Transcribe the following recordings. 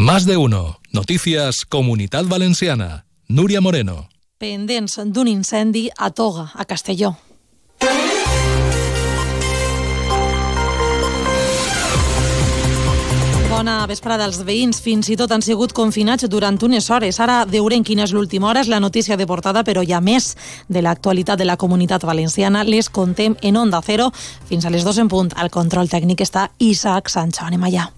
Más de uno. Noticias Comunidad Valenciana. Núria Moreno. Pendents d'un incendi a Toga, a Castelló. Bona vesprada als veïns. Fins i tot han sigut confinats durant unes hores. Ara veurem quina és l'última hora, és la notícia de portada, però hi ha més de l'actualitat de la comunitat valenciana. Les contem en Onda Cero fins a les dos en punt. Al control tècnic està Isaac Sancho. Anem allà.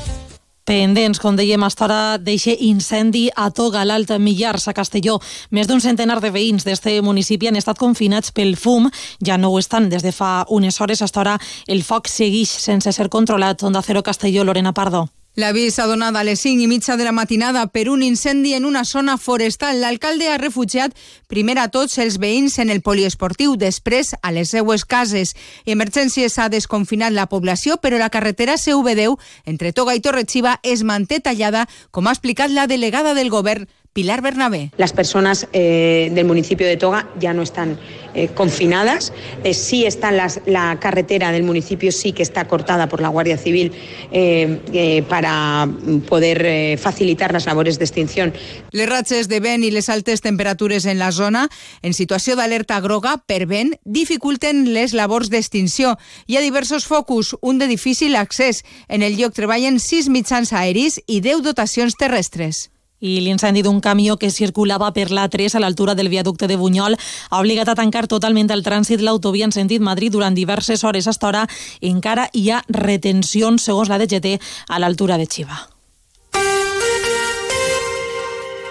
Pendents, com dèiem, a d'eixe incendi a Toga, l'Alt Millars, a Castelló. Més d'un centenar de veïns d'este municipi han estat confinats pel fum. Ja no ho estan des de fa unes hores. A estora el foc segueix sense ser controlat. Onda Cero Castelló, Lorena Pardo. L'avís s'ha donat a les 5 i mitja de la matinada per un incendi en una zona forestal. L'alcalde ha refugiat primer a tots els veïns en el poliesportiu, després a les seues cases. Emergències ha desconfinat la població, però la carretera CV10 entre Toga i Torrexiva es manté tallada, com ha explicat la delegada del govern, Pilar Bernabé. Las personas eh, del municipio de Toga ya no están eh, confinadas. Eh, sí están las, la carretera del municipio, sí que está cortada por la Guardia Civil eh, para poder facilitar las labores de extinción. Les ratxes de vent i les altes temperatures en la zona, en situació d'alerta groga per vent, dificulten les labors d'extinció. Hi ha diversos focus, un de difícil accés. En el lloc treballen sis mitjans aeris i 10 dotacions terrestres i l'incendi d'un camió que circulava per l'A3 a l'altura del viaducte de Bunyol ha obligat a tancar totalment el trànsit l'autovia en sentit Madrid durant diverses hores. A hora encara hi ha retencions, segons la DGT, a l'altura de Xiva.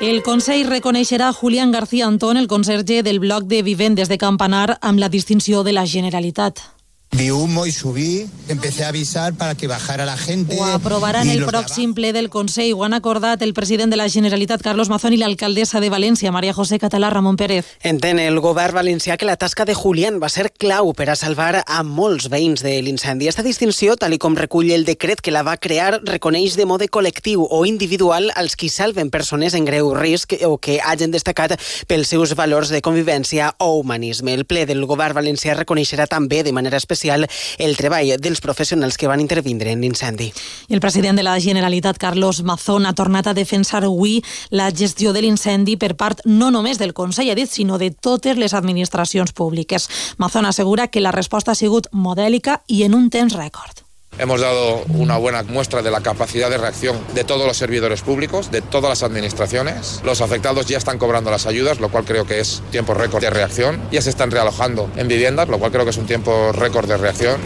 El Consell reconeixerà Julián García Antón, el conserge del bloc de vivendes de Campanar, amb la distinció de la Generalitat. Vi humo y subí, empecé a avisar para que bajara la gente. Ho aprovaran el pròxim ple del Consell. Ho han acordat el president de la Generalitat, Carlos Mazón, i l'alcaldessa de València, Maria José Català Ramon Pérez. Entén el govern valencià que la tasca de Julián va ser clau per a salvar a molts veïns de l'incendi. Esta distinció, tal com recull el decret que la va crear, reconeix de mode col·lectiu o individual als qui salven persones en greu risc o que hagin destacat pels seus valors de convivència o humanisme. El ple del govern valencià reconeixerà també de manera especial especial el treball dels professionals que van intervindre en l'incendi. El president de la Generalitat, Carlos Mazón, ha tornat a defensar avui la gestió de l'incendi per part no només del Consell, ha dit, sinó de totes les administracions públiques. Mazón assegura que la resposta ha sigut modèlica i en un temps rècord. Hemos dado una buena muestra de la capacidad de reacción de todos los servidores públicos, de todas las administraciones. Los afectados ya están cobrando las ayudas, lo cual creo que es tiempo récord de reacción. Ya se están realojando en viviendas, lo cual creo que es un tiempo récord de reacción.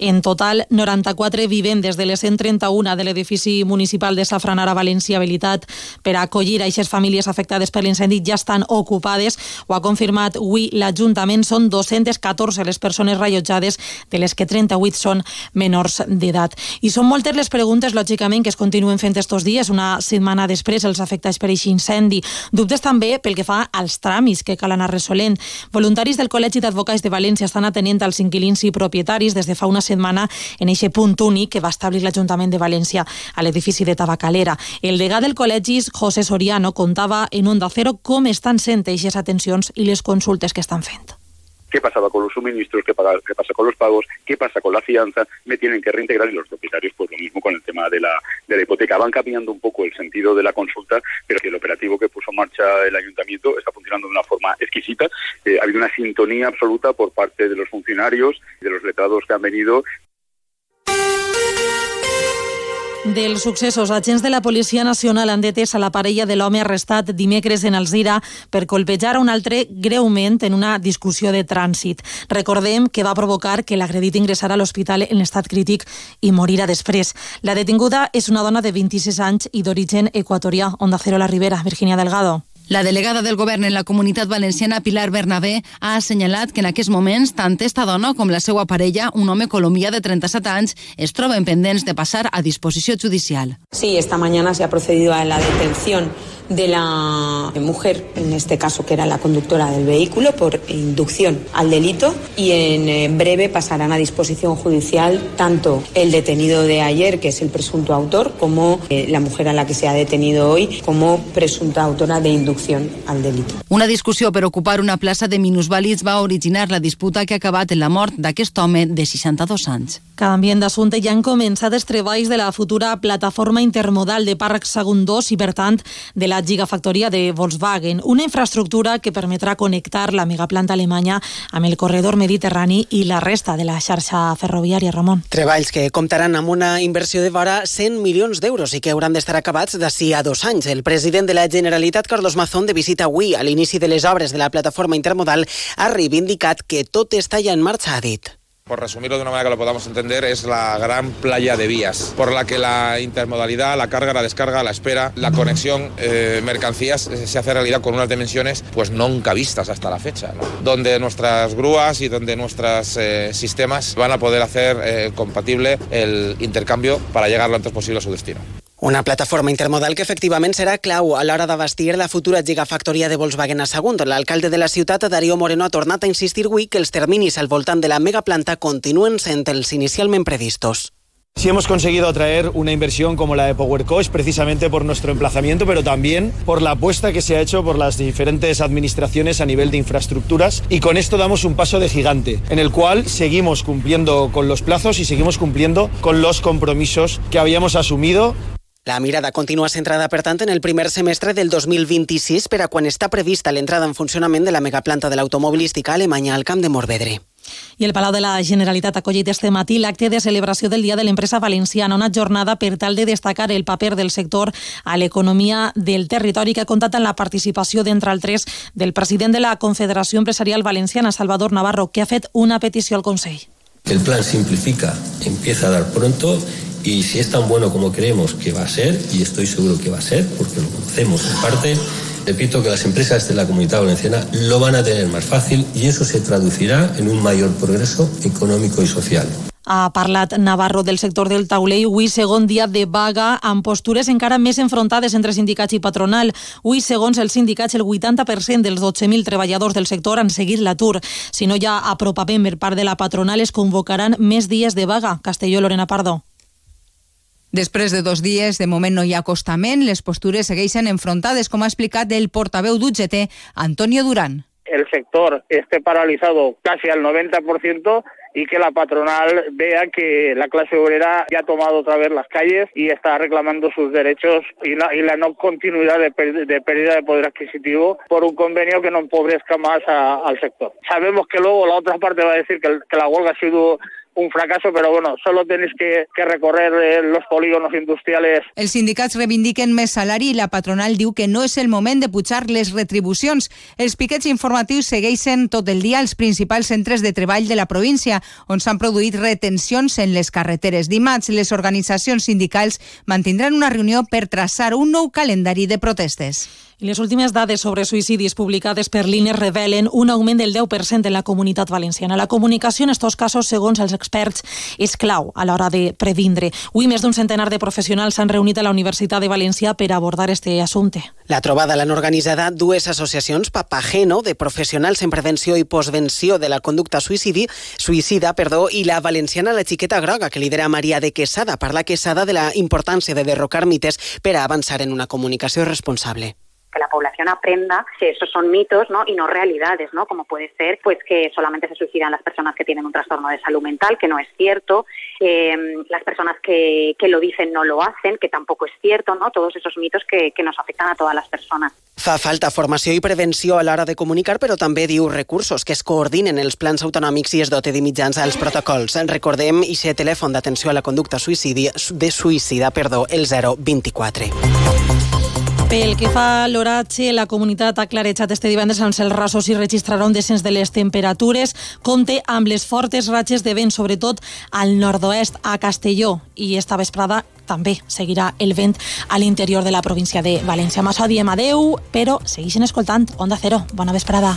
En total, 94 vivendes de les 131 de l'edifici municipal de Safranar a València habilitat per acollir a aquestes famílies afectades per l'incendi ja estan ocupades. Ho ha confirmat avui l'Ajuntament. Són 214 les persones rellotjades, de les que 38 són menors d'edat. I són moltes les preguntes, lògicament, que es continuen fent estos dies, una setmana després, els afectats per aquest incendi. Dubtes també pel que fa als tràmits que cal anar resolent. Voluntaris del Col·legi d'Advocats de València estan atenent als inquilins i propietaris des de fa una setmana en eixe punt únic que va establir l'Ajuntament de València a l'edifici de Tabacalera. El degà del col·legi, José Soriano, contava en Onda Cero com estan sent aquestes atencions i les consultes que estan fent. Qué pasaba con los suministros, qué, pasa con los pagos, qué pasa con la fianza, me tienen que reintegrar y los propietarios, pues lo mismo con el tema de la, de la hipoteca. Van cambiando un poco el sentido de la consulta, pero el operativo que puso en marcha el ayuntamiento está funcionando de una forma exquisita. Eh, ha habido una sintonía absoluta por parte de los funcionarios, de los letrados que han venido dels successos, agents de la Policia Nacional han detès a la parella de l'home arrestat dimecres en Alzira per colpejar un altre greument en una discussió de trànsit. Recordem que va provocar que l'agredit ingressara a l'hospital en estat crític i morira després. La detinguda és una dona de 26 anys i d'origen equatorià, Onda Cero la Ribera, Virginia Delgado. La delegada del govern en la comunitat valenciana, Pilar Bernabé, ha assenyalat que en aquests moments tant esta dona com la seva parella, un home colombià de 37 anys, es troben pendents de passar a disposició judicial. Sí, esta mañana se ha procedido a la detención de la mujer, en este caso que era la conductora del vehículo, por inducción al delito y en breve pasarán a disposición judicial tanto el detenido de ayer, que es el presunto autor, como eh, la mujer a la que se ha detenido hoy como presunta autora de inducción al delito. Una discussió per ocupar una plaça de minusvàlids va originar la disputa que ha acabat en la mort d'aquest home de 62 anys. Canvient d'assumpte, ja han començat els treballs de la futura plataforma intermodal de Parc Segon 2 i, per tant, de la gigafactoria de Volkswagen, una infraestructura que permetrà connectar la megaplanta alemanya amb el corredor mediterrani i la resta de la xarxa ferroviària, Ramon. Treballs que comptaran amb una inversió de vora 100 milions d'euros i que hauran d'estar acabats d'ací a dos anys. El president de la Generalitat, Carlos Mazón, de visita avui a l'inici de les obres de la plataforma intermodal, ha reivindicat que tot està ja en marxa, ha dit. Por resumirlo de una manera que lo podamos entender, es la gran playa de vías por la que la intermodalidad, la carga, la descarga, la espera, la conexión eh, mercancías eh, se hace realidad con unas dimensiones pues nunca vistas hasta la fecha, ¿no? donde nuestras grúas y donde nuestros eh, sistemas van a poder hacer compatible el intercambio para llegar lo antes posible a su destino. Una plataforma intermodal que efectivament serà clau a l'hora de vestir la futura gigafactoria de Volkswagen a Sagunt. L'alcalde de la ciutat, Darío Moreno, ha tornat a insistir avui que els terminis al voltant de la megaplanta continuen sent els inicialment previstos. Si hemos conseguido atraer una inversión como la de PowerCo es precisamente por nuestro emplazamiento, pero también por la apuesta que se ha hecho por las diferentes administraciones a nivel de infraestructuras y con esto damos un paso de gigante en el cual seguimos cumpliendo con los plazos y seguimos cumpliendo con los compromisos que habíamos asumido La mirada continua centrada, per tant, en el primer semestre del 2026 per a quan està prevista l'entrada en funcionament de la megaplanta de l'automobilística alemanya al Camp de Morvedre. I el Palau de la Generalitat ha acollit este matí l'acte de celebració del Dia de l'Empresa Valenciana, una jornada per tal de destacar el paper del sector a l'economia del territori que ha comptat amb la participació, d'entre altres, del president de la Confederació Empresarial Valenciana, Salvador Navarro, que ha fet una petició al Consell. El plan simplifica, empieza a dar pronto y si es tan bueno como creemos que va a ser, y estoy seguro que va a ser, porque lo conocemos en parte, repito que las empresas de la comunidad valenciana lo van a tener más fácil y eso se traducirá en un mayor progreso económico y social. Ha parlat Navarro del sector del taulell. Avui, segon dia de vaga, amb postures encara més enfrontades entre sindicats i patronal. Avui, segons els sindicats, el 80% dels 12.000 treballadors del sector han seguit l'atur. Si no hi ha apropament per part de la patronal, es convocaran més dies de vaga. Castelló, Lorena Pardo. Després de dos dies, de moment no hi ha acostament, les postures segueixen enfrontades, com ha explicat el portaveu d'UGT, Antonio Durán. El sector esté paralizado casi al 90% y que la patronal vea que la clase obrera ya ha tomado otra vez las calles y está reclamando sus derechos y la, y la no continuidad de, de, pérdida de poder adquisitivo por un convenio que no empobrezca más a, al sector. Sabemos que luego la otra parte va a decir que, que la huelga ha sido un fracaso, pero bueno, solo tenéis que, que recorrer eh, los polígonos industriales. Els sindicats reivindiquen més salari i la patronal diu que no és el moment de pujar les retribucions. Els piquets informatius segueixen tot el dia als principals centres de treball de la província, on s'han produït retencions en les carreteres. Dimarts, les organitzacions sindicals mantindran una reunió per traçar un nou calendari de protestes. I les últimes dades sobre suïcidis publicades per l'INE revelen un augment del 10% en la comunitat valenciana. La comunicació en aquests casos, segons els experts, és clau a l'hora de previndre. Avui més d'un centenar de professionals s'han reunit a la Universitat de València per abordar este assumpte. La trobada l'han organitzada dues associacions, Papageno, de professionals en prevenció i postvenció de la conducta suïcidi, suïcida perdó, i la valenciana La Xiqueta Groga, que lidera Maria de Quesada. Parla Quesada de la importància de derrocar mites per a avançar en una comunicació responsable población aprenda que esos son mitos ¿no? y no realidades, ¿no? como puede ser pues que solamente se suicidan las personas que tienen un trastorno de salud mental, que no es cierto, eh, las personas que, que, lo dicen no lo hacen, que tampoco es cierto, ¿no? todos esos mitos que, que nos afectan a todas las personas. Fa falta formació i prevenció a l'hora de comunicar, però també diu recursos que es coordinen els plans autonòmics i es dote de mitjans als protocols. Recordem i ser telèfon d'atenció a la conducta suïcidi, de suïcida, perdó, el 024. Pel que fa a l'oratge, la comunitat ha clarejat este divendres amb els rasos i registrarà un descens de les temperatures. Compte amb les fortes ratxes de vent, sobretot al nord-oest, a Castelló. I esta vesprada també seguirà el vent a l'interior de la província de València. Això diem adeu, però segueixen escoltant Onda Cero. Bona vesprada.